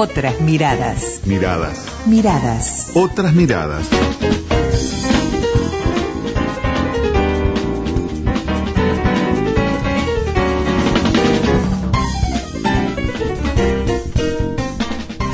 Otras miradas. Miradas. Miradas. Otras miradas.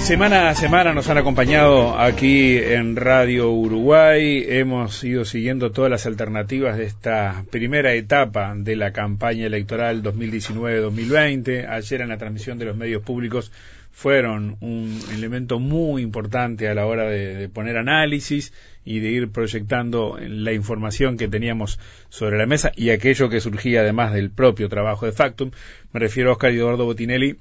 Semana a semana nos han acompañado aquí en Radio Uruguay. Hemos ido siguiendo todas las alternativas de esta primera etapa de la campaña electoral 2019-2020. Ayer en la transmisión de los medios públicos fueron un elemento muy importante a la hora de, poner análisis y de ir proyectando la información que teníamos sobre la mesa y aquello que surgía además del propio trabajo de Factum. Me refiero a Oscar Eduardo Botinelli,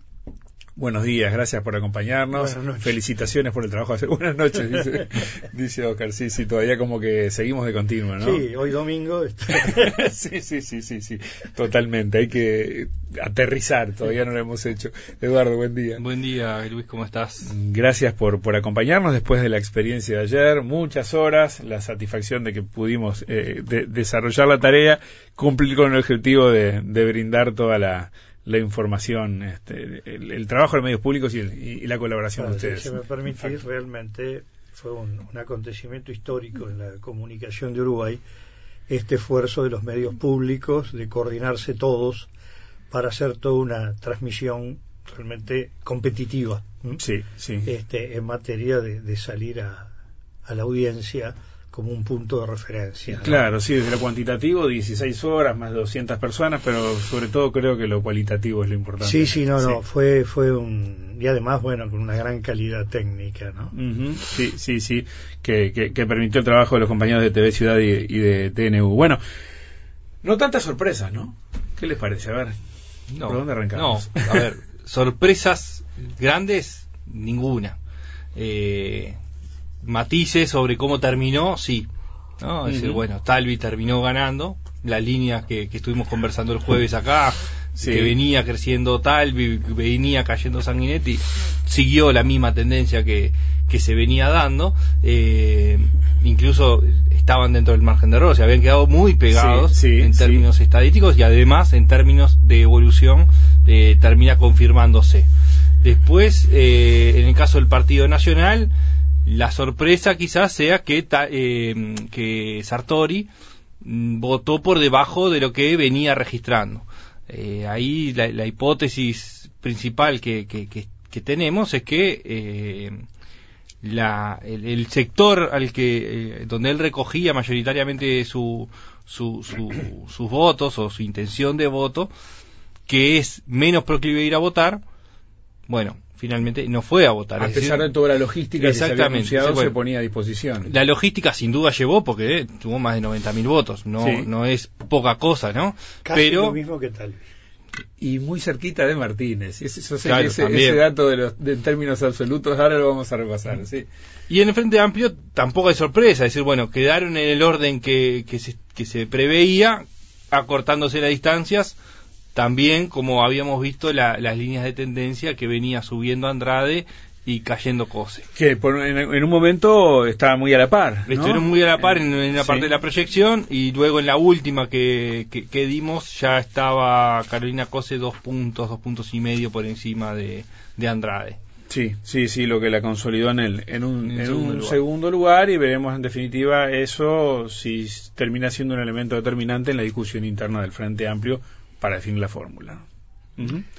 Buenos días, gracias por acompañarnos. Felicitaciones por el trabajo. Buenas noches, dice, dice Oscar. Sí, sí, todavía como que seguimos de continuo, ¿no? Sí, hoy domingo. sí, sí, sí, sí, sí, totalmente. Hay que aterrizar, todavía no lo hemos hecho. Eduardo, buen día. Buen día, Luis, ¿cómo estás? Gracias por, por acompañarnos después de la experiencia de ayer. Muchas horas, la satisfacción de que pudimos eh, desarrollar la tarea, cumplir con el objetivo de brindar toda la la información, este, el, trabajo de medios públicos y, la colaboración de ustedes. Si me permitís, realmente fue un, acontecimiento histórico en la comunicación de Uruguay este esfuerzo de los medios públicos de coordinarse todos para hacer toda una transmisión realmente competitiva. Sí, sí. Este, en materia de, salir a, a la audiencia como un punto de referencia. Claro, sí, desde lo cuantitativo, 16 horas, más de 200 personas, pero sobre todo creo que lo cualitativo es lo importante. Sí, sí, no, no, fue, fue un... Y además, bueno, con una gran calidad técnica, ¿no? Sí, sí, sí, que, que, permitió el trabajo de los compañeros de TV Ciudad y, de TNU. Bueno, no tantas sorpresas, ¿no? ¿Qué les parece? A ver, ¿por dónde arrancamos? No, a ver, sorpresas grandes, ninguna. Eh, matices sobre cómo terminó, sí. ¿no? Es decir, bueno, Talvi terminó ganando, la línea que, estuvimos conversando el jueves acá, que venía creciendo Talvi, venía cayendo Sanguinetti, siguió la misma tendencia que, que se venía dando, eh, incluso estaban dentro del margen de error, se habían quedado muy pegados en términos estadísticos y además en términos de evolución eh, termina confirmándose. Después, eh, en el caso del Partido Nacional, la sorpresa quizás sea que, eh, que Sartori mm, votó por debajo de lo que venía registrando. Eh, ahí la, hipótesis principal que, que, tenemos es que eh, la, el, sector al que donde él recogía mayoritariamente su, su, sus votos o su intención de voto, que es menos proclive a ir a votar, bueno, finalmente no fue a votar. A pesar de toda la logística que se había anunciado, se ponía a disposición. La logística sin duda llevó, porque eh, tuvo más de 90.000 votos, no, no es poca cosa, ¿no? Casi Pero, lo mismo que tal. Y muy cerquita de Martínez. Ese, ese, dato de, los, de términos absolutos, ahora lo vamos a repasar. ¿sí? Y en el Frente Amplio tampoco hay sorpresa, es decir, bueno, quedaron en el orden que, que, se, que se preveía, acortándose las distancias también como habíamos visto las líneas de tendencia que venía subiendo Andrade y cayendo Cose. Que en, un momento estaba muy a la par. Estuvieron muy a la par en, la parte de la proyección y luego en la última que, que, dimos ya estaba Carolina Cose dos puntos, dos puntos y medio por encima de, de Andrade. Sí, sí, sí, lo que la consolidó en, el, en un, en un segundo lugar y veremos en definitiva eso si termina siendo un elemento determinante en la discusión interna del Frente Amplio para definir la fórmula.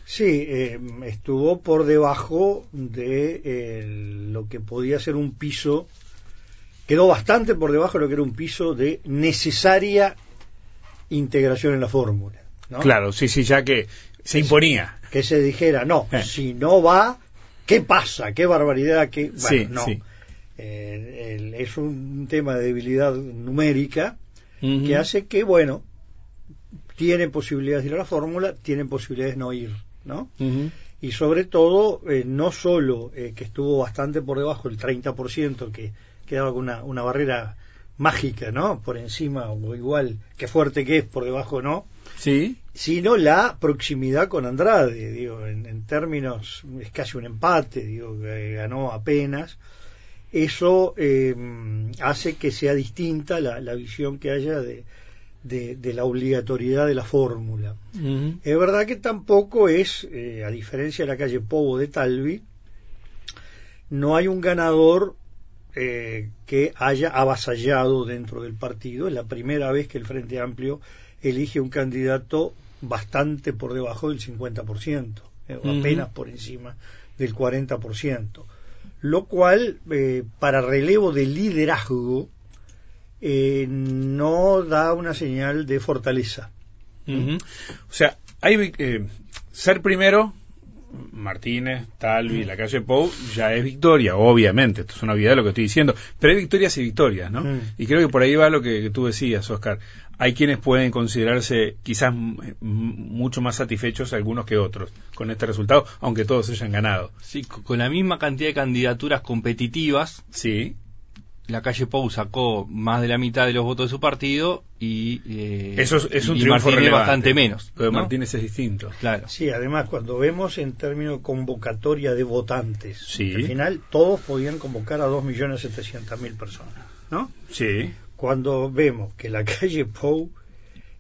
Sí, eh, estuvo por debajo de lo que podía ser un piso, quedó bastante por debajo de lo que era un piso de necesaria integración en la fórmula. Claro, sí, sí, ya que se imponía. Que se dijera, no, eh. si no va, ¿qué pasa? ¿Qué barbaridad? ¿Qué... Bueno, no. Eh, es un tema de debilidad numérica que hace que, bueno, tienen posibilidades de ir a la fórmula, tienen posibilidades de no ir, ¿no? Y sobre todo, eh, no solo eh, que estuvo bastante por debajo, el 30%, que quedaba con una, una barrera mágica, ¿no? Por encima o igual, que fuerte que es, por debajo no. Sí. Sino la proximidad con Andrade, digo, en, términos, es casi un empate, digo, que ganó apenas. Eso eh, hace que sea distinta la, la visión que haya de, de, la obligatoriedad de la fórmula. Es verdad que tampoco es, eh, a diferencia de la calle Povo de Talvi, no hay un ganador eh, que haya avasallado dentro del partido. Es la primera vez que el Frente Amplio elige un candidato bastante por debajo del 50%, eh, apenas por encima del 40%, lo cual eh, para relevo de liderazgo no da una señal de fortaleza. O sea, hay ser primero Martínez, Talvi, la calle Pou, ya es victoria, obviamente, esto es una vida de lo que estoy diciendo, pero hay victorias y victorias, ¿no? Mm. Y creo que por ahí va lo que, tú decías, Oscar. Hay quienes pueden considerarse quizás mucho más satisfechos algunos que otros con este resultado, aunque todos hayan ganado. Sí, con la misma cantidad de candidaturas competitivas. Sí la calle Pou sacó más de la mitad de los votos de su partido y eh, eso es, un triunfo Martínez bastante menos pero Martínez es distinto. Claro. Sí además cuando vemos en términos convocatoria de votantes al final todos podían convocar a 2.700.000 personas ¿no? sí. Cuando vemos que la calle Pou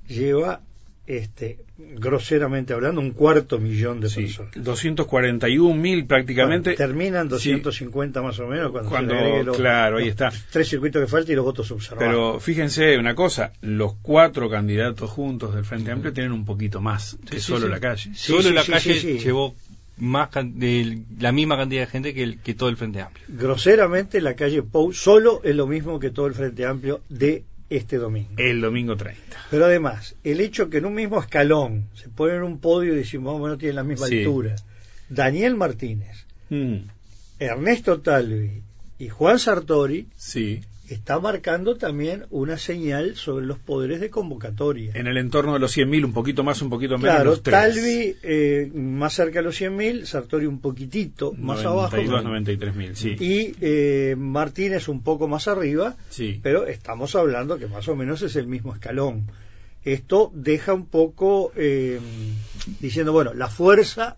lleva este, groseramente hablando, un cuarto millón de personas. 241 mil prácticamente. terminan 250 más o menos cuando, claro, ahí está. Tres circuitos que faltan y los votos observados. Pero fíjense una cosa, los cuatro candidatos juntos del Frente Amplio tienen un poquito más que solo la calle. solo la calle llevó más de la misma cantidad de gente que, el, que todo el Frente Amplio. Groseramente la calle Pou solo es lo mismo que todo el Frente Amplio de este domingo. El domingo 30. Pero además, el hecho que en un mismo escalón se ponen un podio y decimos, bueno, tienen la misma altura, Daniel Martínez, mm. Ernesto Talvi y Juan Sartori, sí está marcando también una señal sobre los poderes de convocatoria. En el entorno de los 100.000, un poquito más, un poquito menos. Claro, Talvi eh, más cerca de los 100.000, Sartori un poquitito más abajo. 93.000, sí. Y eh, Martínez un poco más arriba, sí. pero estamos hablando que más o menos es el mismo escalón. Esto deja un poco eh, diciendo, bueno, la fuerza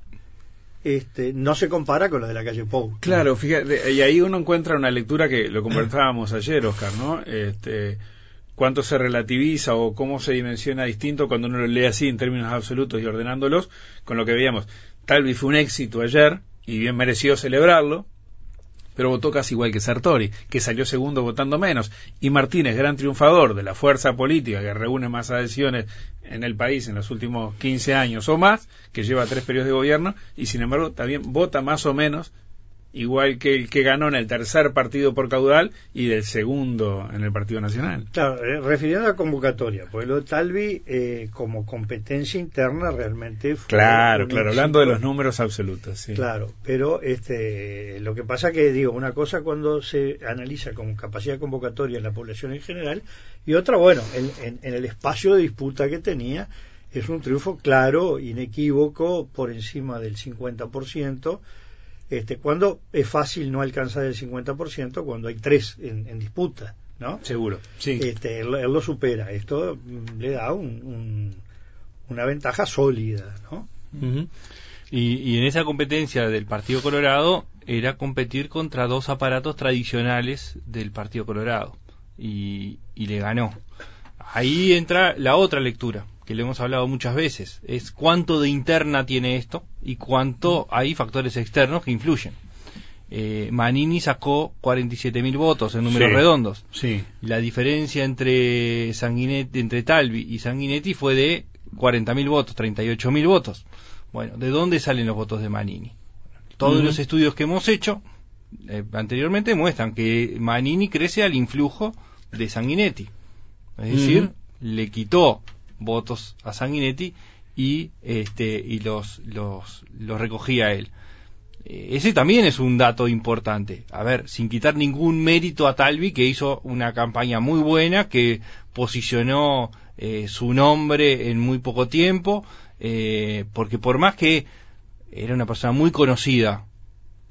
este, no se compara con lo de la calle Pou. Claro, fíjate, y ahí uno encuentra una lectura que lo conversábamos ayer, Oscar, ¿no? Este, cuánto se relativiza o cómo se dimensiona distinto cuando uno lo lee así en términos absolutos y ordenándolos, con lo que veíamos. Tal vez fue un éxito ayer y bien mereció celebrarlo, pero votó casi igual que Sartori, que salió segundo votando menos. Y Martínez, gran triunfador de la fuerza política que reúne más adhesiones en el país en los últimos 15 años o más, que lleva tres periodos de gobierno, y sin embargo también vota más o menos igual que el que ganó en el tercer partido por caudal y del segundo en el Partido Nacional. Claro, eh, refiriendo a la convocatoria, pues lo de Talvi eh, como competencia interna realmente fue Claro, claro, hablando de los números absolutos, sí. Claro, pero este lo que pasa que digo, una cosa cuando se analiza como capacidad convocatoria en la población en general y otra, bueno, en, en el espacio de disputa que tenía es un triunfo claro, inequívoco, por encima del 50%, este, cuando es fácil no alcanzar el 50% cuando hay tres en, disputa, ¿no? Seguro, sí. Este, él, lo supera. Esto le da un, una ventaja sólida, ¿no? y, en esa competencia del Partido Colorado era competir contra dos aparatos tradicionales del Partido Colorado y, y le ganó. Ahí entra la otra lectura que le hemos hablado muchas veces, es cuánto de interna tiene esto y cuánto hay factores externos que influyen. Eh, Manini sacó 47.000 votos en números redondos. Sí. La diferencia entre Sanguinetti, entre Talvi y Sanguinetti fue de 40.000 votos, 38.000 votos. Bueno, ¿de dónde salen los votos de Manini? Todos los estudios que hemos hecho eh, anteriormente muestran que Manini crece al influjo de Sanguinetti. Es decir, le quitó votos a Sanguinetti y este y los los, los recogía él. Eh, ese también es un dato importante. A ver, sin quitar ningún mérito a Talvi, que hizo una campaña muy buena, que posicionó eh, su nombre en muy poco tiempo, eh, porque por más que era una persona muy conocida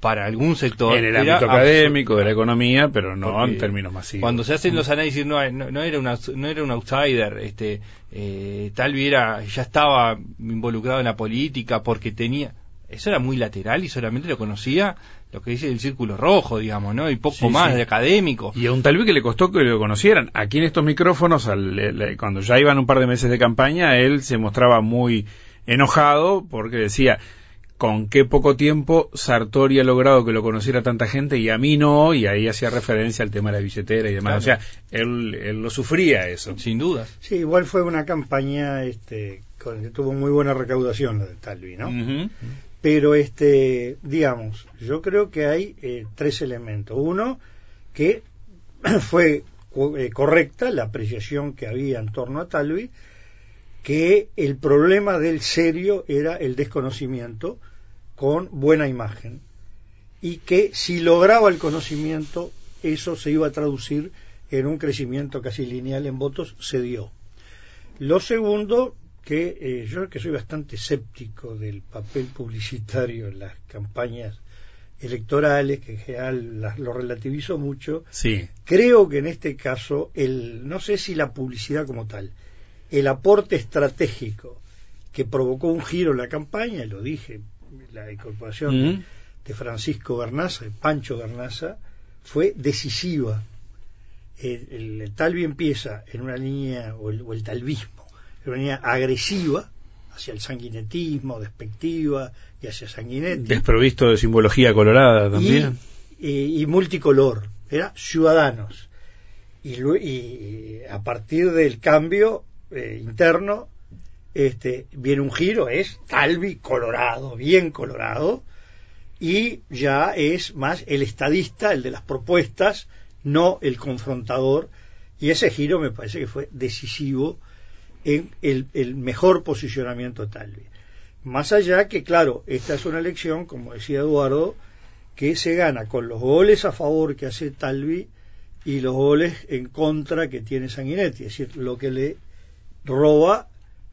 para algún sector. En el ámbito académico, de la economía, pero no en términos masivos. Cuando se hacen los análisis, no, no, era, una, no era un outsider, este, eh, Talvi era, ya estaba involucrado en la política porque tenía. Eso era muy lateral y solamente lo conocía lo que dice el círculo rojo, digamos, ¿no? Y poco más de académico. Y a un Talvi que le costó que lo conocieran. Aquí en estos micrófonos, cuando ya iban un par de meses de campaña, él se mostraba muy enojado porque decía con qué poco tiempo Sartori ha logrado que lo conociera tanta gente y a mí no, y ahí hacía referencia al tema de la billetera y demás. O sea, él, él, lo sufría eso. Sin duda. Sí, igual fue una campaña este, con, que tuvo muy buena recaudación la de Talvi, ¿no? Pero, este, digamos, yo creo que hay eh, tres elementos. Uno, que fue eh, correcta la apreciación que había en torno a Talvi, que el problema del serio era el desconocimiento con buena imagen y que si lograba el conocimiento eso se iba a traducir en un crecimiento casi lineal en votos, se dio. Lo segundo, que eh, yo que soy bastante escéptico del papel publicitario en las campañas electorales, que en general lo relativizo mucho, sí. creo que en este caso, el, no sé si la publicidad como tal, el aporte estratégico que provocó un giro en la campaña, lo dije, la incorporación de Francisco Garnaza, de Pancho Garnaza, fue decisiva. El, Talvi empieza en una línea, o el, talvismo, en una línea agresiva hacia el sanguinetismo, despectiva y hacia Sanguinetti. Desprovisto de simbología colorada también. Y, multicolor, era ciudadanos. Y, y a partir del cambio eh, interno, este, viene un giro, es Talvi colorado, bien colorado, y ya es más el estadista, el de las propuestas, no el confrontador, y ese giro me parece que fue decisivo en el, el mejor posicionamiento de Talvi. Más allá que, claro, esta es una elección, como decía Eduardo, que se gana con los goles a favor que hace Talvi y los goles en contra que tiene Sanguinetti, es decir, lo que le roba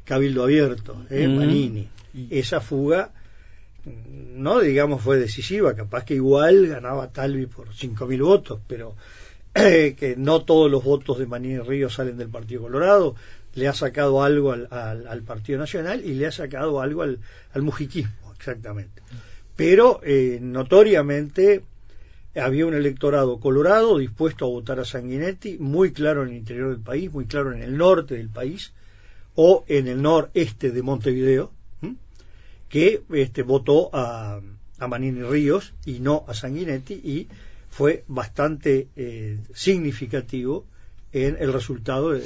Cabildo Abierto, ¿eh? Manini. Esa fuga, no digamos fue decisiva, capaz que igual ganaba Talvi por 5.000 votos, pero eh, que no todos los votos de Manini Ríos salen del Partido Colorado, le ha sacado algo al, al, Partido Nacional y le ha sacado algo al, al mujiquismo, exactamente. Pero eh, notoriamente había un electorado colorado dispuesto a votar a Sanguinetti, muy claro en el interior del país, muy claro en el norte del país, o en el noreste de Montevideo, que este, votó a, a, Manini Ríos y no a Sanguinetti y fue bastante eh, significativo en el resultado del,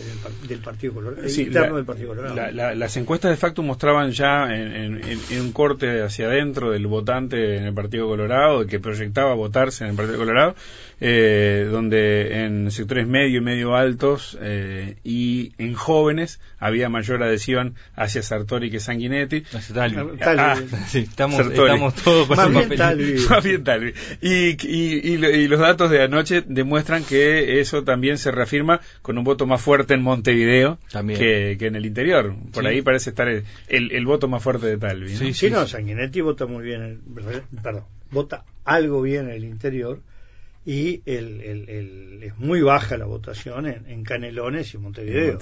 Partido Colorado, interno del Partido Colorado. las encuestas de facto mostraban ya en, un corte hacia adentro del votante en el Partido Colorado, que proyectaba votarse en el Partido Colorado, eh, donde en sectores medio y medio altos eh, y en jóvenes había mayor adhesión hacia Sartori que Sanguinetti. Ah, sí, estamos, estamos, todos con más bien Talvi. Y, y, y, los datos de anoche demuestran que eso también se reafirma con un voto más fuerte en Montevideo que, que, en el interior. Por ahí parece estar el, el, voto más fuerte de Talvi. Sí, sí, no, Sanguinetti vota muy bien, perdón, vota algo bien en el interior y el, el, es muy baja la votación en, Canelones y Montevideo,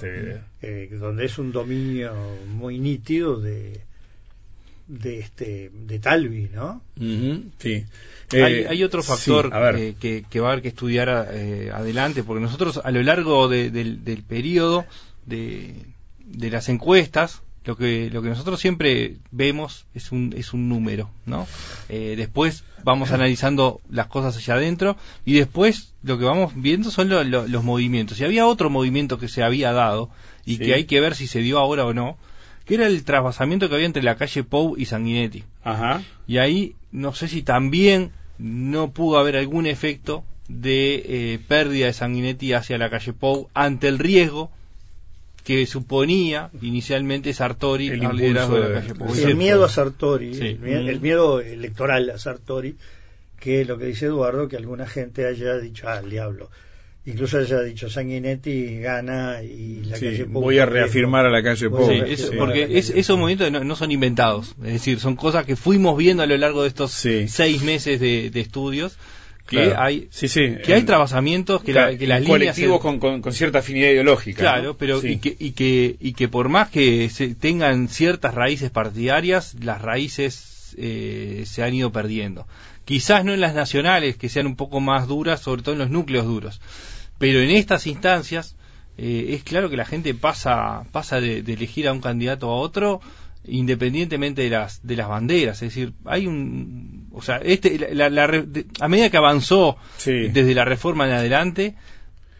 eh, donde es un dominio muy nítido de de este de Talvi, ¿no? sí. hay, hay, otro factor que, que, va a haber que estudiar eh, adelante, porque nosotros a lo largo del, del periodo de, de las encuestas lo que lo que nosotros siempre vemos es un es un número no eh, después vamos analizando las cosas hacia adentro y después lo que vamos viendo son los movimientos. Y había otro movimiento que se había dado y que hay que ver si se dio ahora o no que era el trasvasamiento que había entre la calle Pou y Sanguinetti. Ajá. y ahí no sé si también no pudo haber algún efecto de eh, pérdida de Sanguinetti hacia la calle Pou ante el riesgo que suponía inicialmente Sartori el liderazgo de, la calle El miedo a Sartori, el, miedo electoral a Sartori, que lo que dice Eduardo, que alguna gente haya dicho, ah, el diablo. Incluso haya dicho Sanguinetti gana y la calle Voy a reafirmar a la calle Pou. porque esos movimientos no, son inventados, es decir, son cosas que fuimos viendo a lo largo de estos seis meses de estudios que hay que hay trabasamientos que, la, que las colectivos con, con, cierta afinidad ideológica claro pero y que y que y que por más que se tengan ciertas raíces partidarias las raíces eh, se han ido perdiendo. Quizás no en las nacionales que sean un poco más duras sobre todo en los núcleos duros. Pero en estas instancias eh, es claro que la gente pasa pasa de, elegir a un candidato a otro independientemente de las de las banderas es decir hay un o sea este la, a medida que avanzó desde la reforma en adelante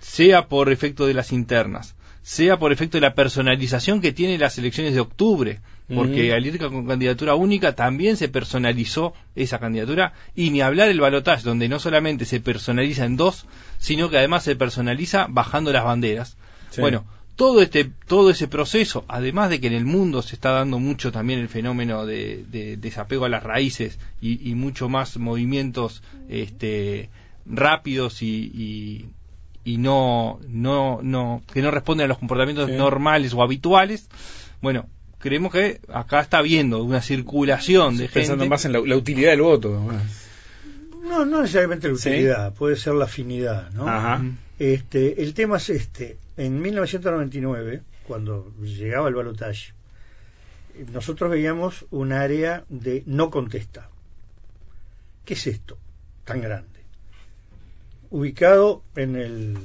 sea por efecto de las internas sea por efecto de la personalización que tiene las elecciones de octubre porque al ir con candidatura única también se personalizó esa candidatura y ni hablar el balotaje donde no solamente se personaliza en dos sino que además se personaliza bajando las banderas. Bueno todo este todo ese proceso además de que en el mundo se está dando mucho también el fenómeno de, desapego a las raíces y, mucho más movimientos este rápidos y, y, no no no que no responden a los comportamientos normales o habituales bueno creemos que acá está habiendo una circulación de gente pensando más en la, utilidad del voto no no necesariamente la utilidad puede ser la afinidad no Ajá. este el tema es este en 1999, cuando llegaba el balotaje, nosotros veíamos un área de no contesta. ¿Qué es esto tan grande? Ubicado en el,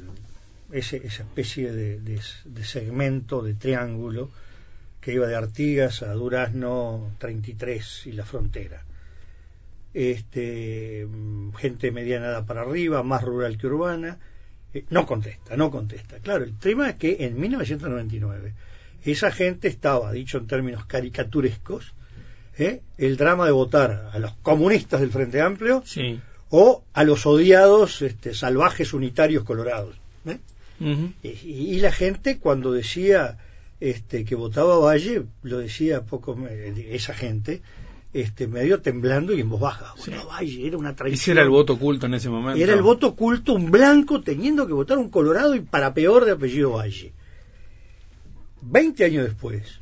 esa especie de, segmento, de triángulo, que iba de Artigas a Durazno 33 y la frontera. Este, gente mediana para arriba, más rural que urbana, eh, no contesta, no contesta. Claro, el tema es que en 1999 esa gente estaba, dicho en términos caricaturescos, ¿eh? el drama de votar a los comunistas del Frente Amplio o a los odiados este, salvajes unitarios colorados. ¿eh? y, la gente cuando decía este, que votaba Valle, lo decía poco esa gente, este, medio temblando y en voz baja. era una traición. era el voto oculto en ese momento? Era el voto oculto, un blanco teniendo que votar un colorado y para peor de apellido Valle. Veinte años después,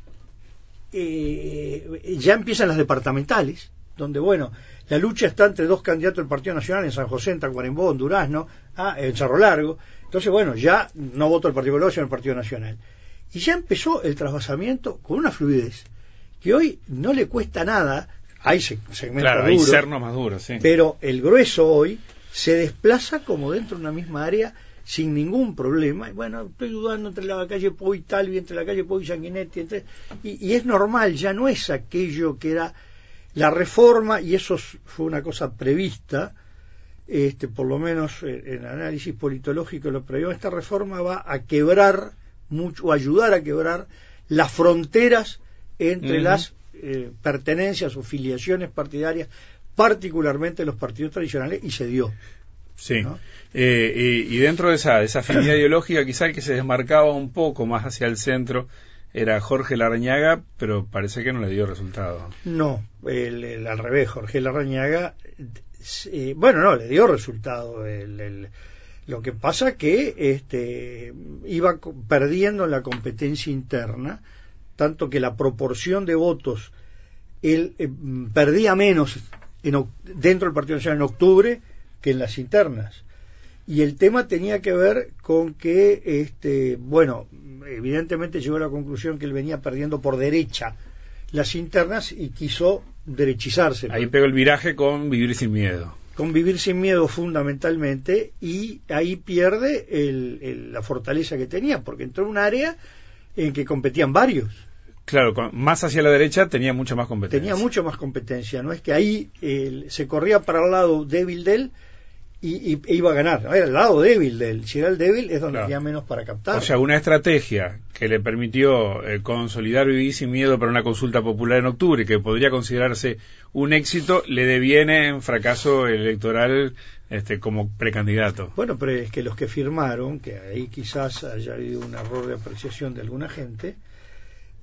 eh, ya empiezan las departamentales, donde, bueno, la lucha está entre dos candidatos del Partido Nacional en San José, en Tacuarembó, en Durazno, ah, en Cerro Largo. Entonces, bueno, ya no voto el Partido Colorado, sino el Partido Nacional. Y ya empezó el trasvasamiento con una fluidez que hoy no le cuesta nada hay segmentos más duros, pero el grueso hoy se desplaza como dentro de una misma área sin ningún problema. Y bueno, estoy dudando entre la calle Poi Talvi, entre la calle Poi Sanguinetti, entre... y, es normal, ya no es aquello que era la reforma, y eso fue una cosa prevista, este, por lo menos en, análisis politológico lo previó, esta reforma va a quebrar mucho, o ayudar a quebrar las fronteras entre las eh, pertenencias o filiaciones partidarias, particularmente los partidos tradicionales, y se dio. Sí. Eh, y, dentro de esa, esa afinidad ideológica, quizá el que se desmarcaba un poco más hacia el centro era Jorge Larrañaga, pero parece que no le dio resultado. No, el, al revés, Jorge Larrañaga, eh, bueno, no, le dio resultado. El, lo que pasa que este, iba perdiendo la competencia interna tanto que la proporción de votos él eh, perdía menos dentro del Partido Nacional en octubre que en las internas. Y el tema tenía que ver con que, este, bueno, evidentemente llegó a la conclusión que él venía perdiendo por derecha las internas y quiso derechizarse. Ahí pegó el viraje con vivir sin miedo. Con vivir sin miedo fundamentalmente y ahí pierde la fortaleza que tenía, porque entró en un área en que competían varios. Claro, más hacia la derecha tenía mucha más competencia. Tenía mucho más competencia, no es que ahí se corría para el lado débil de él y, e iba a ganar. Era el lado débil de él. Si era el débil es donde había menos para captar. O sea, una estrategia que le permitió eh, consolidar Vivir sin miedo para una consulta popular en octubre, que podría considerarse un éxito, le deviene en fracaso electoral este, como precandidato. Bueno, pero es que los que firmaron, que ahí quizás haya habido un error de apreciación de alguna gente,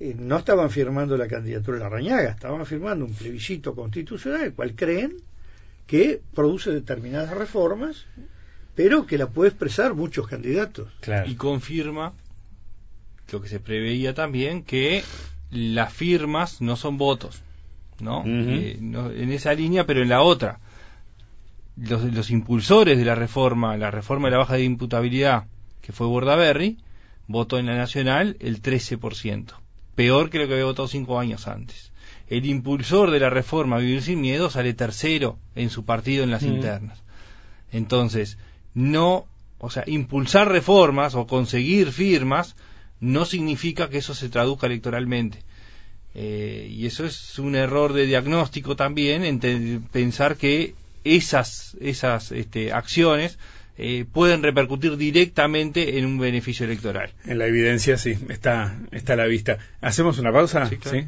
eh, no estaban firmando la candidatura de la Rañaga, estaban firmando un plebiscito constitucional, el cual creen que produce determinadas reformas, pero que la puede expresar muchos candidatos. Y confirma lo que se preveía también, que las firmas no son votos, ¿no? Eh, en esa línea, pero en la otra. Los, los impulsores de la reforma, la reforma de la baja de imputabilidad, que fue Bordaberry, votó en la nacional el 13% peor que lo que había votado cinco años antes. El impulsor de la reforma Vivir sin Miedo sale tercero en su partido en las mm. internas. Entonces, no, o sea, impulsar reformas o conseguir firmas no significa que eso se traduzca electoralmente. Eh, y eso es un error de diagnóstico también, en pensar que esas, esas este, acciones eh, pueden repercutir directamente en un beneficio electoral. En la evidencia sí, está, está a la vista. ¿Hacemos una pausa? Sí.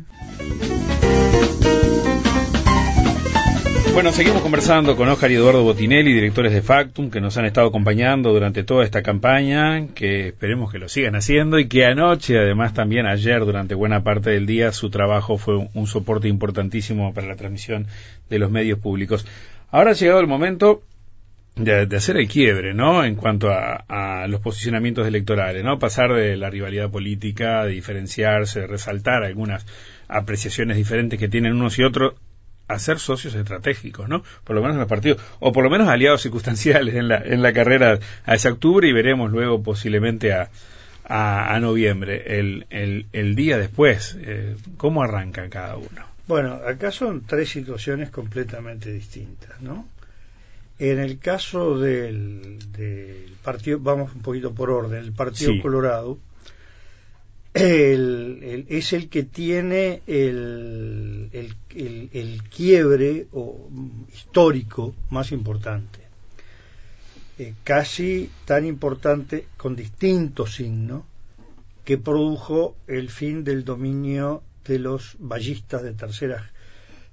Bueno, seguimos conversando con Oscar y Eduardo Botinelli, directores de Factum, que nos han estado acompañando durante toda esta campaña, que esperemos que lo sigan haciendo y que anoche, además también ayer, durante buena parte del día, su trabajo fue un soporte importantísimo para la transmisión de los medios públicos. Ahora ha llegado el momento de, hacer el quiebre, ¿no? En cuanto a, a, los posicionamientos electorales, ¿no? Pasar de la rivalidad política, de diferenciarse, de resaltar algunas apreciaciones diferentes que tienen unos y otros a ser socios estratégicos, ¿no? Por lo menos en los partidos, o por lo menos aliados circunstanciales en la, en la carrera a ese octubre y veremos luego posiblemente a, a, noviembre, el, el, el, día después, eh, ¿cómo arranca cada uno? Bueno, acá son tres situaciones completamente distintas, ¿no? En el caso del, del partido, vamos un poquito por orden, el Partido Colorado, el, es el que tiene el, el, quiebre o, histórico más importante. Eh, casi tan importante con distintos signos que produjo el fin del dominio de los ballistas de tercera,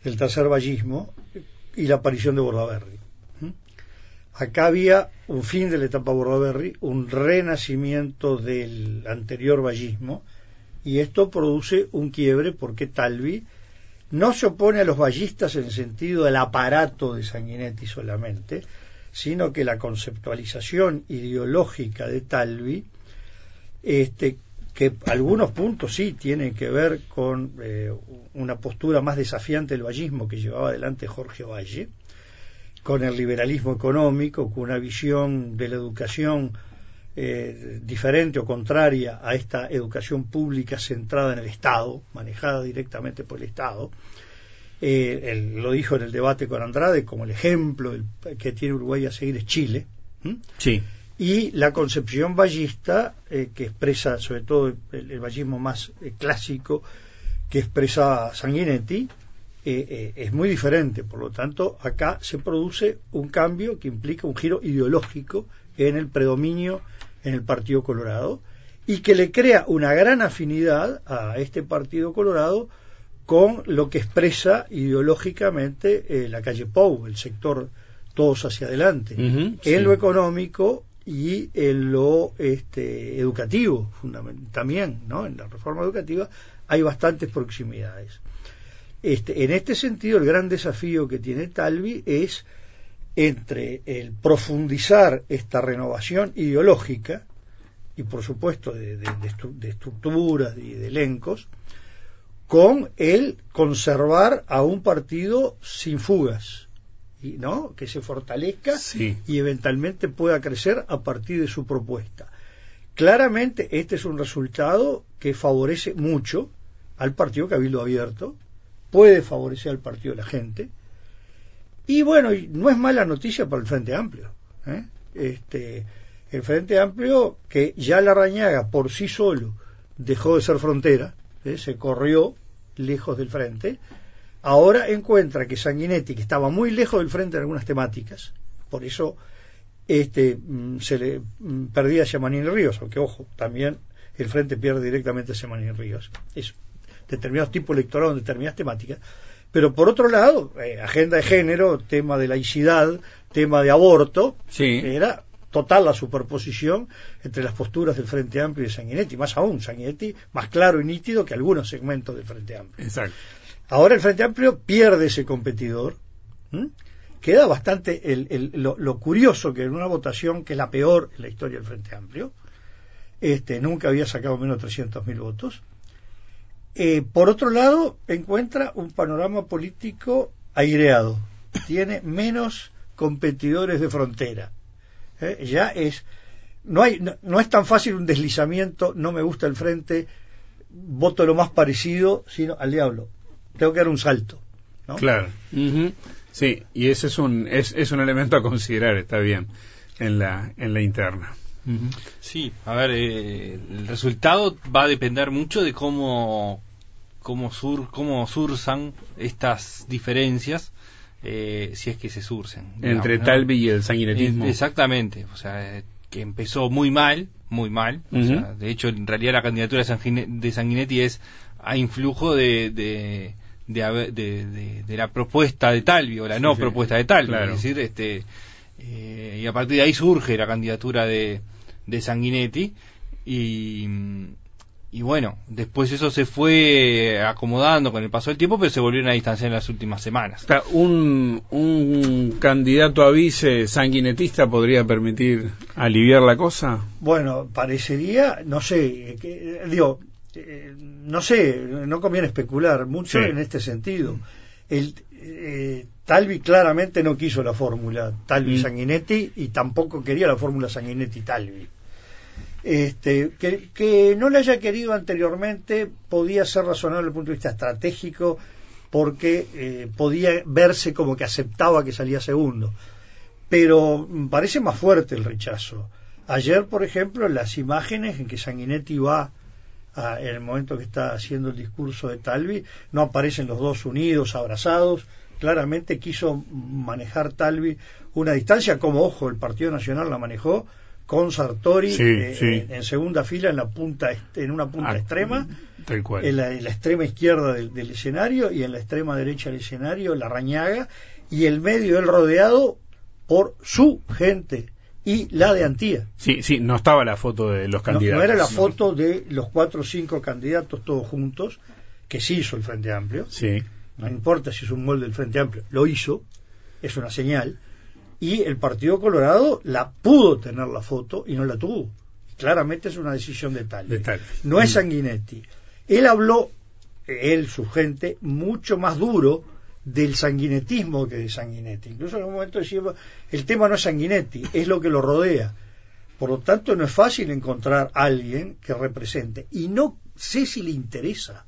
el tercer ballismo y la aparición de Bordaberry. Acá había un fin de la etapa Bordaberry, un renacimiento del anterior ballismo, y esto produce un quiebre porque Talvi no se opone a los ballistas en el sentido del aparato de Sanguinetti solamente, sino que la conceptualización ideológica de Talvi, este, que algunos puntos sí tienen que ver con eh, una postura más desafiante del vallismo que llevaba adelante Jorge Valle, con el liberalismo económico, con una visión de la educación eh, diferente o contraria a esta educación pública centrada en el Estado, manejada directamente por el Estado. Eh, lo dijo en el debate con Andrade, como el ejemplo que tiene Uruguay a seguir es Chile. Sí. Y la concepción ballista, eh, que expresa sobre todo el, el vallismo más clásico, que expresa Sanguinetti, es muy diferente. Por lo tanto, acá se produce un cambio que implica un giro ideológico en el predominio en el Partido Colorado y que le crea una gran afinidad a este Partido Colorado con lo que expresa ideológicamente eh, la calle Pou, el sector todos hacia adelante, en lo económico y en lo este, educativo, también, ¿no? En la reforma educativa hay bastantes proximidades. Este, en este sentido, el gran desafío que tiene Talvi es entre el profundizar esta renovación ideológica y por supuesto de, estructuras y de elencos con el conservar a un partido sin fugas y no que se fortalezca y eventualmente pueda crecer a partir de su propuesta. Claramente este es un resultado que favorece mucho al partido Cabildo Abierto puede favorecer al partido de la gente y bueno, no es mala noticia para el Frente Amplio. ¿eh? Este, el Frente Amplio, que ya la Rañaga por sí solo dejó de ser frontera, ¿eh? se corrió lejos del frente, ahora encuentra que Sanguinetti, que estaba muy lejos del frente en algunas temáticas, por eso este, mm, se le mm, perdía a Manín Ríos, aunque ojo, también el frente pierde directamente a Manín Ríos. Es determinados tipos electorales en determinadas temáticas, pero por otro lado, eh, agenda de género, tema de laicidad, tema de aborto, era total la superposición entre las posturas del Frente Amplio y de Sanguinetti, más aún, Sanguinetti más claro y nítido que algunos segmentos del Frente Amplio. Exacto. Ahora el Frente Amplio pierde ese competidor. Queda bastante el, lo, curioso que en una votación que es la peor en la historia del Frente Amplio, este, nunca había sacado menos de 300.000 votos, eh, por otro lado, encuentra un panorama político aireado. Tiene menos competidores de frontera. Eh, ya es. No, hay, no, es tan fácil un deslizamiento, no me gusta el frente, voto lo más parecido, sino al diablo. Tengo que dar un salto. Claro. Sí, y ese es un, es, es un elemento a considerar, está bien, en la, en la interna. Sí, a ver, eh, el resultado va a depender mucho de cómo cómo, sur, cómo sursan estas diferencias, eh, si es que se surcen. Entre Talvi y el sanguinetismo. exactamente, o sea, que empezó muy mal, muy mal. de hecho, en realidad la candidatura de, Sanguinetti es a influjo de, de, de, la propuesta de Talvi o la no propuesta de Talvi. Es decir, este, eh, y a partir de ahí surge la candidatura de, de Sanguinetti y, y bueno, después eso se fue acomodando con el paso del tiempo, pero se volvieron a distanciar en las últimas semanas. Un, un candidato a vice sanguinetista podría permitir aliviar la cosa. Bueno, parecería, no sé, que, digo, eh, no sé, no conviene especular mucho en este sentido. El, eh, Talvi claramente no quiso la fórmula Talvi-Sanguinetti mm. y tampoco quería la fórmula Sanguinetti-Talvi este, que, no le haya querido anteriormente podía ser razonable desde el punto de vista estratégico porque eh, podía verse como que aceptaba que salía segundo. Pero parece más fuerte el rechazo. Ayer, por ejemplo, las imágenes en que Sanguinetti va en el momento que está haciendo el discurso de Talvi, no aparecen los dos unidos, abrazados. Claramente quiso manejar Talvi una distancia, como ojo, el Partido Nacional la manejó, con Sartori eh, En, segunda fila en la punta en una punta ah, extrema En, la, extrema izquierda del, escenario y en la extrema derecha del escenario la rañaga y el medio el rodeado por su gente y la de Antía. Sí, sí, no estaba la foto de los candidatos. No, era la foto de los cuatro o cinco candidatos todos juntos, que sí hizo el Frente Amplio. Sí. No importa si es un molde del Frente Amplio, lo hizo, es una señal y el Partido Colorado la pudo tener la foto y no la tuvo. Claramente es una decisión de tal. No es. Sanguinetti. Él habló, él, su gente, mucho más duro del sanguinetismo que de Sanguinetti. Incluso en un momento decíamos, el tema no es Sanguinetti, es lo que lo rodea. Por lo tanto, no es fácil encontrar a alguien que represente. Y no sé si le interesa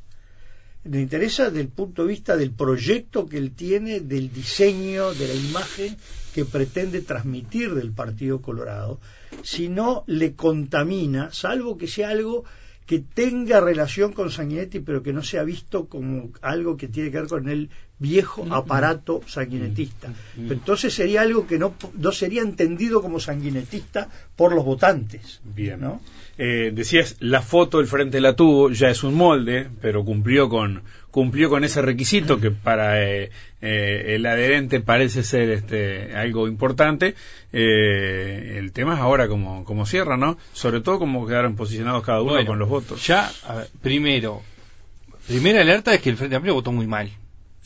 le interesa desde el punto de vista del proyecto que él tiene, del diseño, de la imagen que pretende transmitir del Partido Colorado, si no le contamina, salvo que sea algo que tenga relación con Sanguinetti, pero que no sea visto como algo que tiene que ver con el viejo aparato sanguinetista. entonces sería algo que no, no sería entendido como sanguinetista por los votantes. Bien. ¿no? Eh, decías, la foto del frente la tuvo, ya es un molde, pero cumplió con, cumplió con ese requisito que para eh, eh, el adherente parece ser este, algo importante. el tema es ahora como, como cierra, ¿no? Sobre todo como quedaron posicionados cada uno con los votos. Ya, primero, primera alerta es que el Frente Amplio votó muy mal.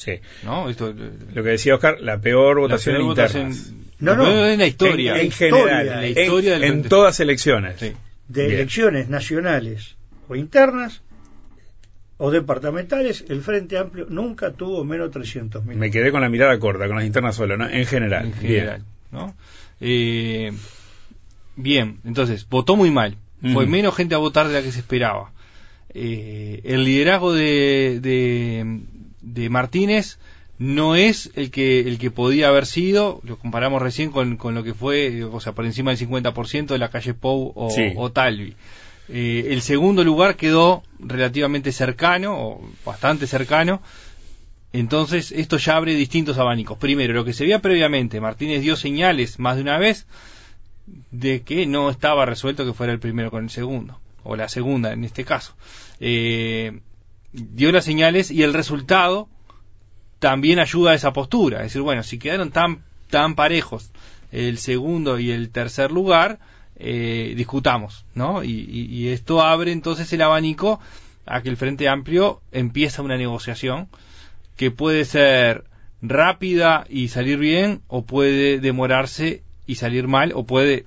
Sí. ¿No? Esto, lo que decía Oscar, la peor votación interna. No, no, en la historia. En, general, en, la historia en, todas elecciones. De elecciones nacionales o internas o departamentales, el Frente Amplio nunca tuvo menos 300.000. Me quedé con la mirada corta, con las internas solo, ¿no? En general. En general, ¿no? Eh, bien, entonces, votó muy mal. Fue menos gente a votar de la que se esperaba. Eh, el liderazgo de, de Martínez no es el que el que podía haber sido, lo comparamos recién con, con lo que fue, o sea, por encima del 50% de la calle Pou o, Talvi. Eh, el segundo lugar quedó relativamente cercano, o bastante cercano, entonces esto ya abre distintos abanicos. Primero, lo que se veía previamente, Martínez dio señales más de una vez de que no estaba resuelto que fuera el primero con el segundo, o la segunda en este caso. Eh, dio las señales y el resultado también ayuda a esa postura. Es decir, bueno, si quedaron tan, tan parejos el segundo y el tercer lugar, eh, discutamos, ¿no? Y, esto abre entonces el abanico a que el Frente Amplio empieza una negociación que puede ser rápida y salir bien, o puede demorarse y salir mal, o puede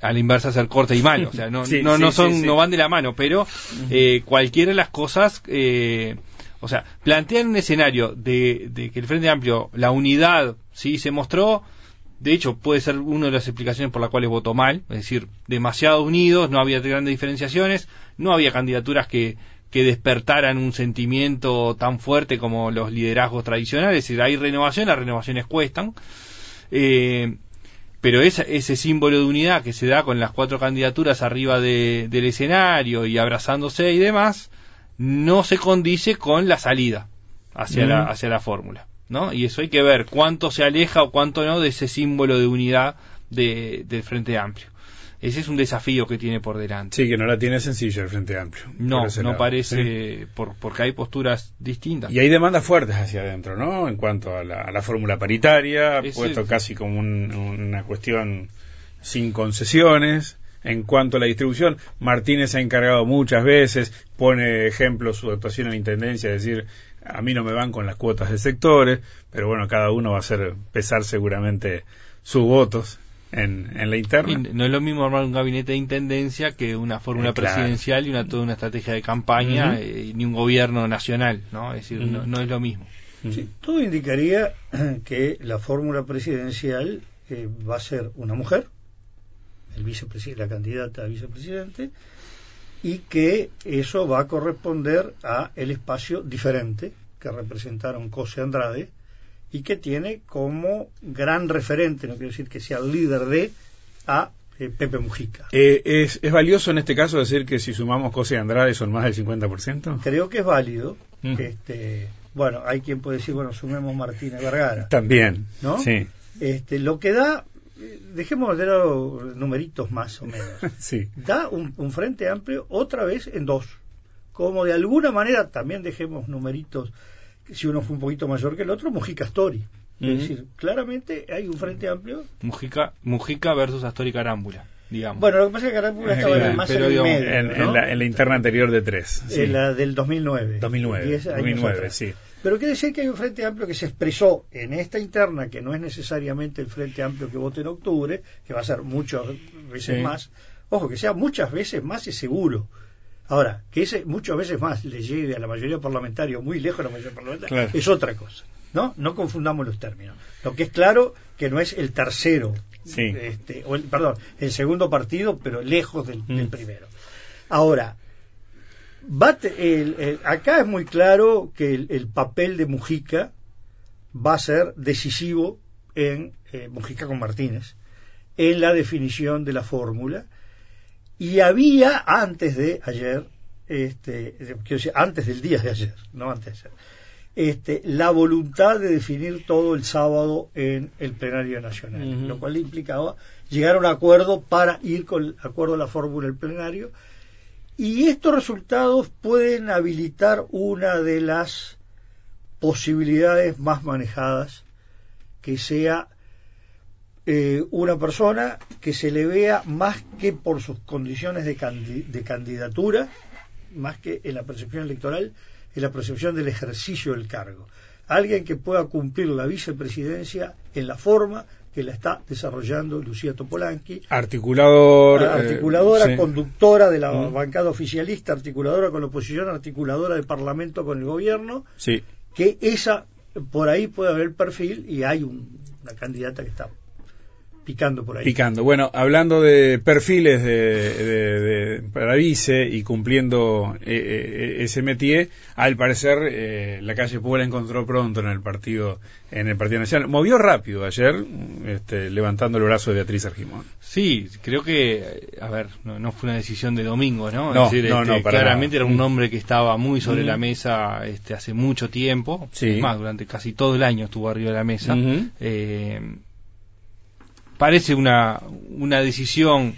a la inversa ser corta y mal, o sea, no, no, no, son, no van de la mano, pero eh, cualquiera de las cosas, eh, o sea, plantean un escenario de, que el Frente Amplio, la unidad, sí, se mostró, de hecho, puede ser una de las explicaciones por las cuales votó mal, es decir, demasiado unidos, no había grandes diferenciaciones, no había candidaturas que, que despertaran un sentimiento tan fuerte como los liderazgos tradicionales, es decir, hay renovación, las renovaciones cuestan. Eh, pero ese símbolo de unidad que se da con las cuatro candidaturas arriba del escenario y abrazándose y demás, no se condice con la salida hacia la hacia la fórmula, ¿no? Y eso hay que ver cuánto se aleja o cuánto no de ese símbolo de unidad de, del Frente Amplio. Ese es un desafío que tiene por delante. Sí, que no la tiene sencilla el Frente Amplio. No, no parece, por, porque hay posturas distintas. Y hay demandas fuertes hacia adentro, ¿no? En cuanto a la, fórmula paritaria, puesto casi como una cuestión sin concesiones. En cuanto a la distribución, Martínez ha encargado muchas veces, pone ejemplo su actuación en la Intendencia, es decir, a mí no me van con las cuotas de sectores, pero bueno, cada uno va a hacer pesar seguramente sus votos en, la interna. no es lo mismo armar un gabinete de intendencia que una fórmula eh, presidencial y una toda una estrategia de campaña eh, ni un gobierno nacional, ¿no? Es decir, no, es lo mismo. todo indicaría que la fórmula presidencial eh, va a ser una mujer, el vicepresidente, la candidata a vicepresidente, y que eso va a corresponder a el espacio diferente que representaron Cose Andrade y que tiene como gran referente, no quiero decir que sea el líder de, a eh, Pepe Mujica. Eh, es, ¿Es valioso en este caso decir que si sumamos y Andrade son más del 50%? Creo que es válido. Mm. Este, bueno, hay quien puede decir, bueno, sumemos Martínez Vergara. También, ¿no? Sí. Este, lo que da, dejemos de lado numeritos más o menos, sí. da un, un frente amplio otra vez en dos. Como de alguna manera también dejemos numeritos si uno fue un poquito mayor que el otro, Mujica Astori. Es decir, claramente hay un frente amplio. Mujica, Mujica versus Astori Carámbula. Digamos. Bueno, lo que pasa es que Carámbula estaba más en el medio. En, la, interna anterior de tres. En la del 2009. 2009, 2009 sí. Pero quiere decir que hay un frente amplio que se expresó en esta interna, que no es necesariamente el frente amplio que vote en octubre, que va a ser muchas veces más. Ojo, que sea muchas veces más es seguro Ahora, que ese muchas veces más le llegue a la mayoría parlamentaria muy lejos de la mayoría parlamentaria es otra cosa. ¿no? no confundamos los términos. Lo que es claro que no es el tercero, este, o el, perdón, el segundo partido, pero lejos del, mm. primero. Ahora, acá es muy claro que el, papel de Mujica va a ser decisivo en eh, Mujica con Martínez en la definición de la fórmula y había antes de ayer, este, quiero decir, antes del día de ayer, no antes de ayer, este, la voluntad de definir todo el sábado en el plenario nacional, lo cual implicaba llegar a un acuerdo para ir con acuerdo a la fórmula del plenario. Y estos resultados pueden habilitar una de las posibilidades más manejadas, que sea eh, una persona que se le vea más que por sus condiciones de, de, candidatura, más que en la percepción electoral, en la percepción del ejercicio del cargo. Alguien que pueda cumplir la vicepresidencia en la forma que la está desarrollando Lucía Topolanqui. Articulador, eh, articuladora, conductora de la mm. bancada oficialista, articuladora con la oposición, articuladora del Parlamento con el gobierno. Sí. Que esa, por ahí puede haber perfil y hay una candidata que está picando por ahí. Picando. Bueno, hablando de perfiles de, para vice y cumpliendo eh, eh, ese métier, al parecer eh, la calle Puebla encontró pronto en el partido en el Partido Nacional. Movió rápido ayer, este, levantando el brazo de Beatriz Argimón. Sí, creo que, a ver, no, fue una decisión de domingo, ¿no? No, no, este, claramente era un nombre que estaba muy sobre la mesa este, hace mucho tiempo, sí. más, durante casi todo el año estuvo arriba de la mesa parece una, una decisión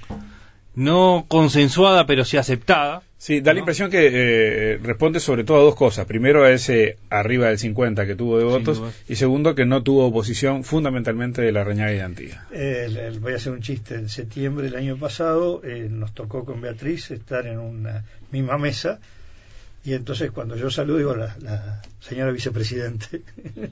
no consensuada, pero sí aceptada. Sí, da la impresión que eh, responde sobre todo a dos cosas. Primero, a ese arriba del 50 que tuvo de votos, y segundo, que no tuvo oposición fundamentalmente de la Reñaga y Antía. voy a hacer un chiste. En septiembre del año pasado eh, nos tocó con Beatriz estar en una misma mesa y entonces cuando yo saludo digo la, la señora vicepresidente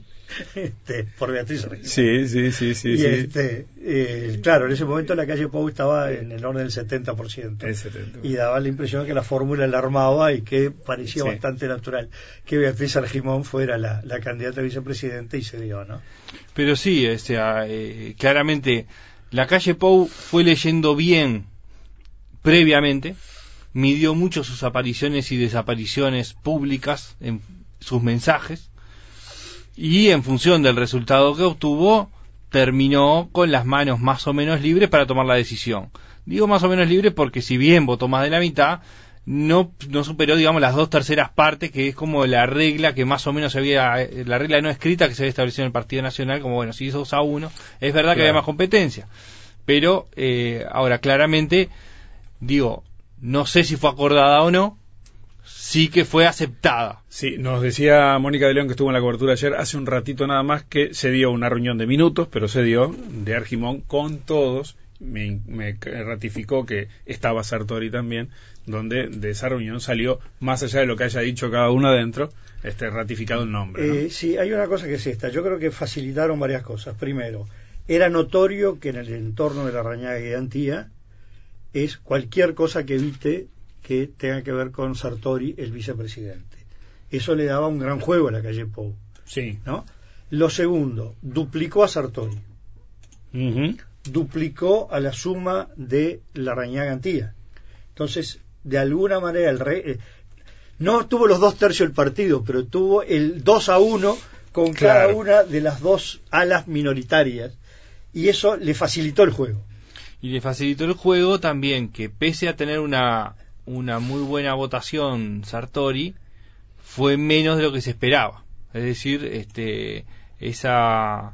este, por Beatriz Sí, sí, sí, sí. Y Este, eh, claro, en ese momento la calle Pau estaba en el orden del 70%. El 70%. Y daba la impresión de que la fórmula la armaba y que parecía bastante natural que Beatriz Argimón fuera la, la, candidata a vicepresidente y se dio, ¿no? Pero sí, este, eh, claramente la calle Pou fue leyendo bien previamente midió mucho sus apariciones y desapariciones públicas en sus mensajes y en función del resultado que obtuvo terminó con las manos más o menos libres para tomar la decisión. Digo más o menos libres porque si bien votó más de la mitad, no, no superó, digamos, las dos terceras partes, que es como la regla que más o menos había, eh, la regla no escrita que se había establecido en el Partido Nacional, como bueno, si hizo 2 a 1, es verdad que había más competencia. Pero, eh, ahora, claramente, digo, no sé si fue acordada o no, sí que fue aceptada. Sí, nos decía Mónica de León que estuvo en la cobertura ayer, hace un ratito nada más, que se dio una reunión de minutos, pero se dio de Argimón con todos me, ratificó que estaba Sartori también, donde de esa reunión salió, más allá de lo que haya dicho cada uno adentro, este, ratificado el nombre. Eh, sí, hay una cosa que es esta. Yo creo que facilitaron varias cosas. Primero, era notorio que en el entorno de la Rañaga y Antía es cualquier cosa que evite que tenga que ver con Sartori, el vicepresidente. Eso le daba un gran juego a la calle Pou. Sí. ¿no? Lo segundo, duplicó a Sartori duplicó a la suma de la Rañaga Antía. Entonces, de alguna manera, el rey eh, no tuvo los dos tercios del partido, pero tuvo el 2 a 1 con cada una de las dos alas minoritarias. Y eso le facilitó el juego. Y le facilitó el juego también que pese a tener una, una muy buena votación Sartori, fue menos de lo que se esperaba. Es decir, este, esa,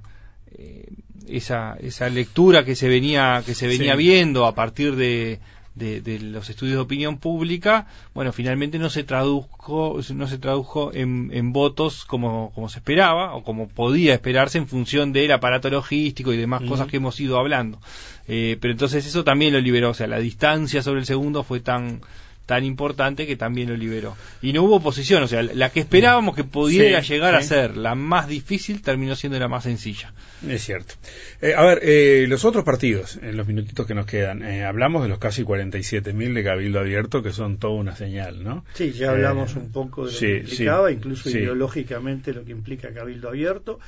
eh, esa, esa lectura que se venía, que se venía viendo a partir de, de, los estudios de opinión pública, bueno, finalmente no se tradujo, no se tradujo en, en, votos como, como se esperaba o como podía esperarse en función del aparato logístico y demás cosas que hemos ido hablando. Eh, pero entonces eso también lo liberó, o sea, la distancia sobre el segundo fue tan tan importante que también lo liberó. Y no hubo oposición, o sea, la que esperábamos que pudiera llegar a ser la más difícil terminó siendo la más sencilla. Es cierto. Eh, a ver, eh, los otros partidos, en los minutitos que nos quedan, eh, hablamos de los casi 47.000 de Cabildo Abierto, que son toda una señal, ¿no? Sí, ya hablamos un poco de lo que implicaba, incluso ideológicamente lo que implica Cabildo Abierto,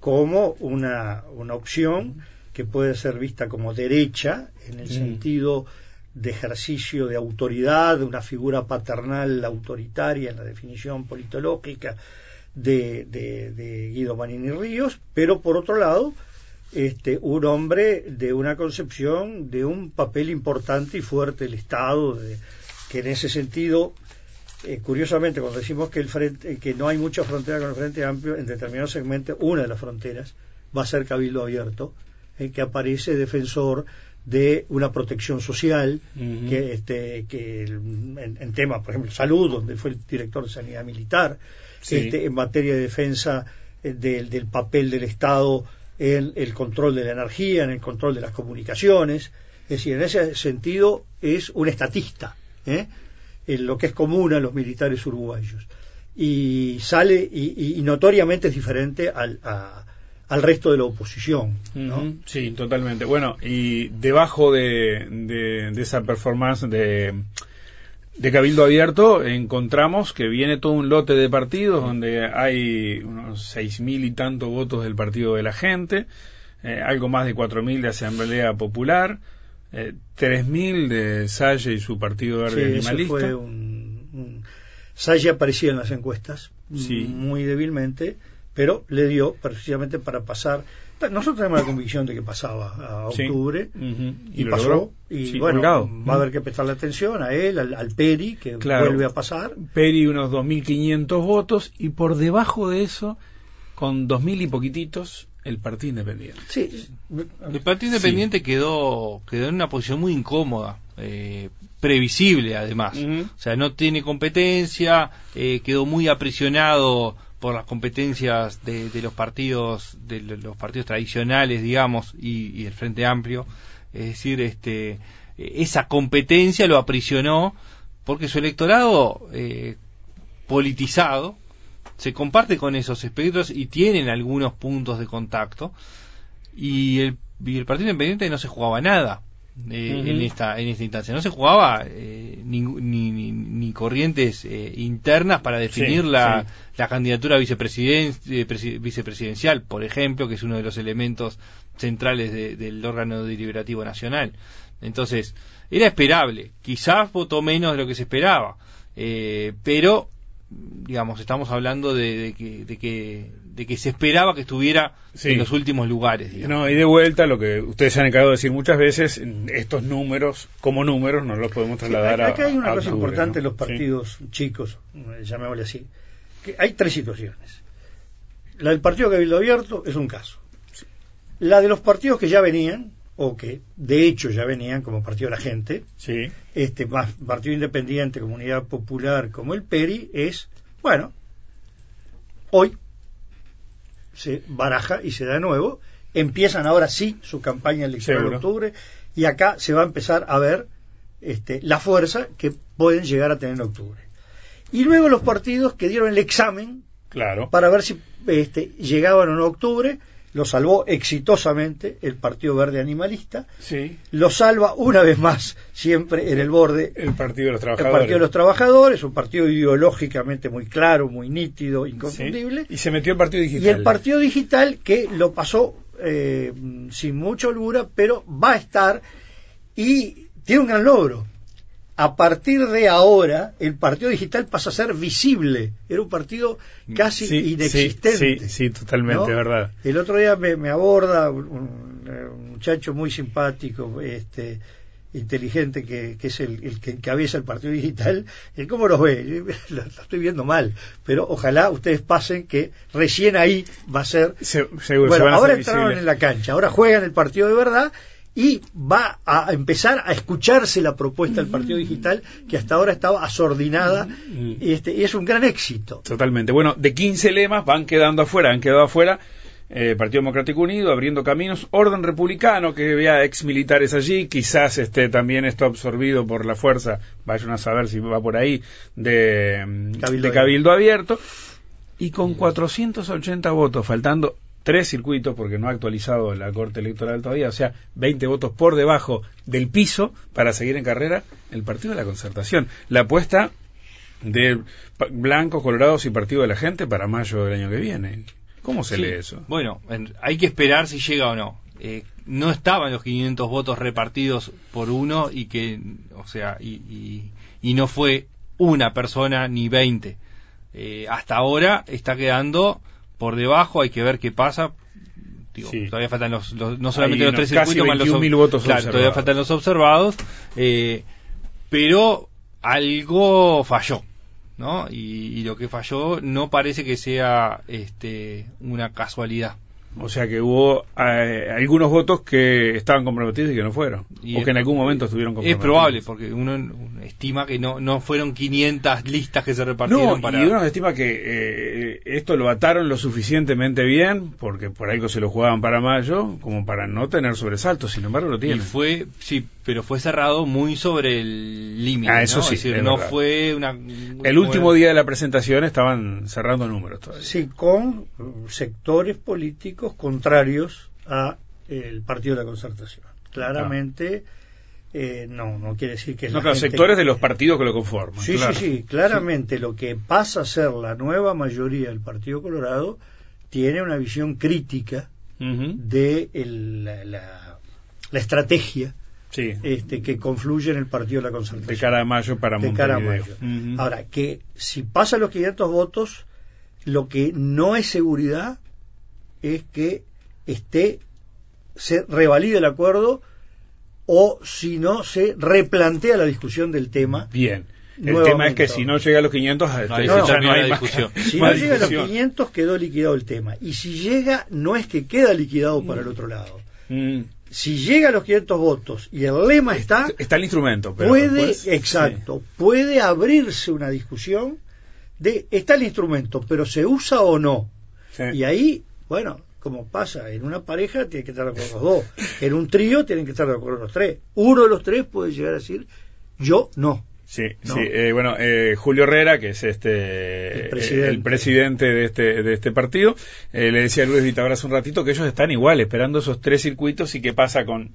como una, una opción que puede ser vista como derecha, en el mm. sentido de ejercicio de autoridad, de una figura paternal autoritaria en la definición politológica de, de, Guido Manini Ríos, pero por otro lado, este, un hombre de una concepción de un papel importante y fuerte del Estado, de, que en ese sentido, eh, curiosamente, cuando decimos que, el frente, que no hay mucha frontera con el Frente Amplio, en determinados segmentos, una de las fronteras va a ser Cabildo Abierto, en que aparece defensor de una protección social que este que en, temas por ejemplo salud donde fue el director de sanidad militar este, en materia de defensa eh, del, papel del Estado en el control de la energía en el control de las comunicaciones. Es decir en ese sentido es un estatista ¿eh? en lo que es común a los militares uruguayos. Y sale y, notoriamente es diferente al, a, al resto de la oposición. ¿no? Sí, totalmente. Bueno, y debajo de, de, esa performance de, de Cabildo Abierto encontramos que viene todo un lote de partidos donde hay unos seis mil y tantos votos del Partido de la Gente, eh, algo más de cuatro mil de Asamblea Popular, eh, tres mil de Salle y su Partido Verde sí, Animalista. fue un, Salle aparecía en las encuestas muy débilmente pero le dio precisamente para pasar. Nosotros tenemos la convicción de que pasaba a octubre y, pasó. Y bueno, va a haber que prestarle atención a él, al, Peri, que vuelve a pasar. Peri unos 2.500 votos y por debajo de eso, con 2.000 y poquititos, el Partido Independiente. Sí. El Partido Independiente quedó, quedó en una posición muy incómoda. Eh, previsible además, o sea, no tiene competencia, eh, quedó muy aprisionado por las competencias de, los partidos de los partidos tradicionales digamos y, el frente amplio. Es decir este esa competencia lo aprisionó porque su electorado eh, politizado se comparte con esos espectros y tienen algunos puntos de contacto. Y el, y el partido independiente no se jugaba nada eh, en esta en esta instancia. No se jugaba eh, ni, ni, corrientes eh, internas para definir la, la, candidatura vicepresidencial por ejemplo que es uno de los elementos centrales del órgano deliberativo nacional. Entonces era esperable quizás votó menos de lo que se esperaba pero digamos, estamos hablando de, que, de, que, de que se esperaba que estuviera en los últimos lugares. No, y de vuelta, lo que ustedes se han encargado de decir muchas veces, estos números, como números, no los podemos trasladar a. Acá hay una cosa importante en los partidos chicos, llamémosle así, que hay tres situaciones. La del partido Cabildo Abierto es un caso. La de los partidos que ya venían, o que de hecho ya venían como Partido de la Gente, sí. Este más Partido Independiente, Comunidad Popular, como el PERI, es, bueno, hoy se baraja y se da de nuevo, empiezan ahora sí su campaña electoral de octubre, y acá se va a empezar a ver este, la fuerza que pueden llegar a tener en octubre. Y luego los partidos que dieron el examen claro. para ver si este, llegaban o no a octubre, lo salvó exitosamente el Partido Verde Animalista, sí. lo salva una vez más siempre en el borde el Partido de los Trabajadores, el partido de los trabajadores un partido ideológicamente muy claro, muy nítido, inconfundible. Y se metió el Partido Digital. Y el Partido Digital que lo pasó eh, sin mucha holgura, pero va a estar y tiene un gran logro a partir de ahora el partido digital pasa a ser visible. Era un partido casi inexistente. Sí, sí, totalmente, verdad. El otro día me, aborda un, muchacho muy simpático, este inteligente que, es el, que encabeza el partido digital, ¿cómo los ve? Lo, estoy viendo mal, pero ojalá ustedes pasen que recién ahí va a ser... bueno, ahora entraron en la cancha, ahora juegan el partido de verdad y va a empezar a escucharse la propuesta del Partido Digital que hasta ahora estaba asordinada y, este, y es un gran éxito. Totalmente. Bueno, de 15 lemas van quedando afuera, han quedado afuera eh, Partido Democrático Unido, abriendo caminos, Orden Republicano, que había ex militares allí, quizás este, también está absorbido por la fuerza, vayan a saber si va por ahí, de Cabildo, de Cabildo Abierto, y con 480 votos, faltando tres circuitos, porque no ha actualizado la Corte Electoral todavía, o sea, 20 votos por debajo del piso para seguir en carrera el Partido de la Concertación. La apuesta de blancos, colorados y Partido de la Gente para mayo del año que viene. ¿Cómo se lee eso? Bueno, hay que esperar si llega o no. Eh, no estaban los 500 votos repartidos por uno y que, o sea, y, y, no fue una persona ni 20. Eh, hasta ahora está quedando por debajo, hay que ver qué pasa. Todavía faltan los, no solamente los tres circuitos, más los votos claro, todavía faltan los observados, eh, pero algo falló. ¿no? Y, y, lo que falló no parece que sea este, una casualidad. O sea que hubo eh, algunos votos que estaban comprometidos y que no fueron. o que en algún momento estuvieron comprometidos. Es probable, porque uno estima que no, no fueron 500 listas que se repartieron para... Y uno estima que eh, esto lo ataron lo suficientemente bien, porque por algo se lo jugaban para mayo, como para no tener sobresaltos. Sin embargo, lo tienen. Y fue, sí, pero fue cerrado muy sobre el límite. Ah, eso sí. no fue una. El último día de la presentación estaban cerrando números todavía. Sí, con sectores políticos contrarios a el Partido de la Concertación. Claramente. Eh, no, no quiere decir que... No, sectores de los partidos que lo conforman. Sí, sí, sí, claramente lo que pasa a ser la nueva mayoría del Partido Colorado tiene una visión crítica de la, la, estrategia este, que confluye en el Partido de la Concertación. De cara a mayo para de cara a mayo. Ahora, que si pasa los 500 votos, lo que no es seguridad es que esté, se revalide el acuerdo o si no se replantea la discusión del tema. Bien. El tema es que si no llega a los 500, no, este, no, hay discusión. Si no llega a los 500, quedó liquidado el tema. Y si llega, no es que queda liquidado para el otro lado. Mm si llega a los 500 votos y el lema está... Está el instrumento, pero puede, exacto, puede abrirse una discusión de, está el instrumento, pero ¿se usa o no? Y ahí, bueno, como pasa, en una pareja tiene que estar de acuerdo los dos, en un trío tienen que estar de acuerdo los tres. Uno de los tres puede llegar a decir, yo no. Sí, sí. Eh, bueno, eh, Julio Herrera, que es este el presidente, de este de este partido, eh, le decía a Luis Vitagra hace un ratito que ellos están igual esperando esos tres circuitos y qué pasa con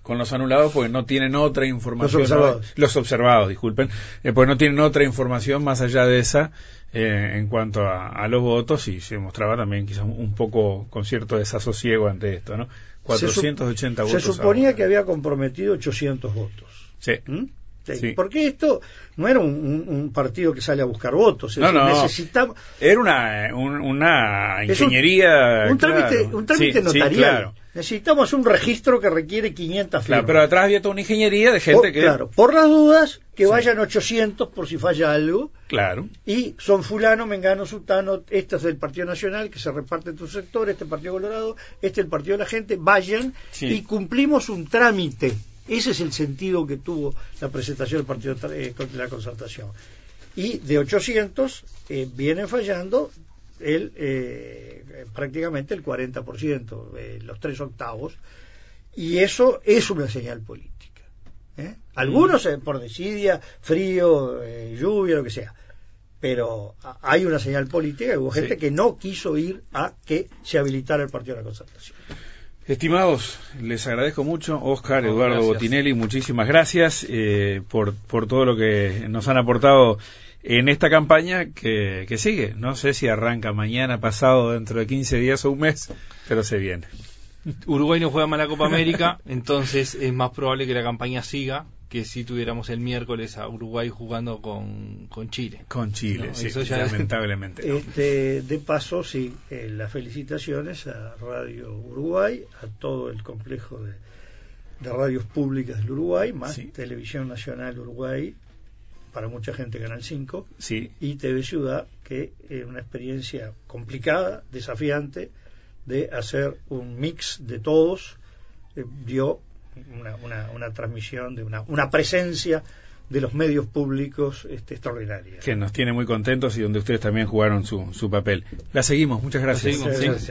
con los anulados porque no tienen otra información. Los observados. Los observados, disculpen, porque no tienen otra información más allá de esa en cuanto a, los votos y se mostraba también quizás un poco con cierto desasosiego ante esto, ¿no? 480 se votos. Se suponía que había comprometido 800 votos. Sí. ¿Mm? Porque esto no era un, partido que sale a buscar votos. No, no. Necesitamos... Era una, una ingeniería. Un, trámite, un trámite notarial. Necesitamos un registro que requiere 500 firmas. Claro, pero atrás había toda una ingeniería de gente que... Claro, por las dudas, que vayan 800 por si falla algo. Claro. Y son fulano, mengano, sultano, este es del Partido Nacional, que se reparte en tu sector, este Partido Colorado, este es el Partido de la Gente, vayan y cumplimos un trámite. Ese es el sentido que tuvo la presentación del Partido de eh, la Concertación. Y de 800 eh, vienen fallando el, eh, prácticamente el 40%, eh, los tres octavos, y eso es una señal política. ¿eh? Algunos por desidia, frío, lluvia, lo que sea, pero hay una señal política y hubo gente que no quiso ir a que se habilitara el Partido de la Concertación. Estimados, les agradezco mucho. Oscar, Eduardo Botinelli, muchísimas gracias por, por todo lo que nos han aportado en esta campaña que, que sigue. No sé si arranca mañana, pasado, dentro de 15 días o un mes, pero se viene. Uruguay no juega más la Copa América, entonces es más probable que la campaña siga que si tuviéramos el miércoles a Uruguay jugando con, con Chile. Con Chile, sí, lamentablemente. Este, de paso, sí, eh, las felicitaciones a Radio Uruguay, a todo el complejo de, de radios públicas del Uruguay, más Televisión Nacional Uruguay, para mucha gente Canal 5 sí. y TV Ciudad, que es una experiencia complicada, desafiante, de hacer un mix de todos, eh, dio una, una, una, transmisión, de una, una presencia de los medios públicos este, extraordinaria. Que nos tiene muy contentos y donde ustedes también jugaron su, su papel. La seguimos, muchas gracias. Seguimos,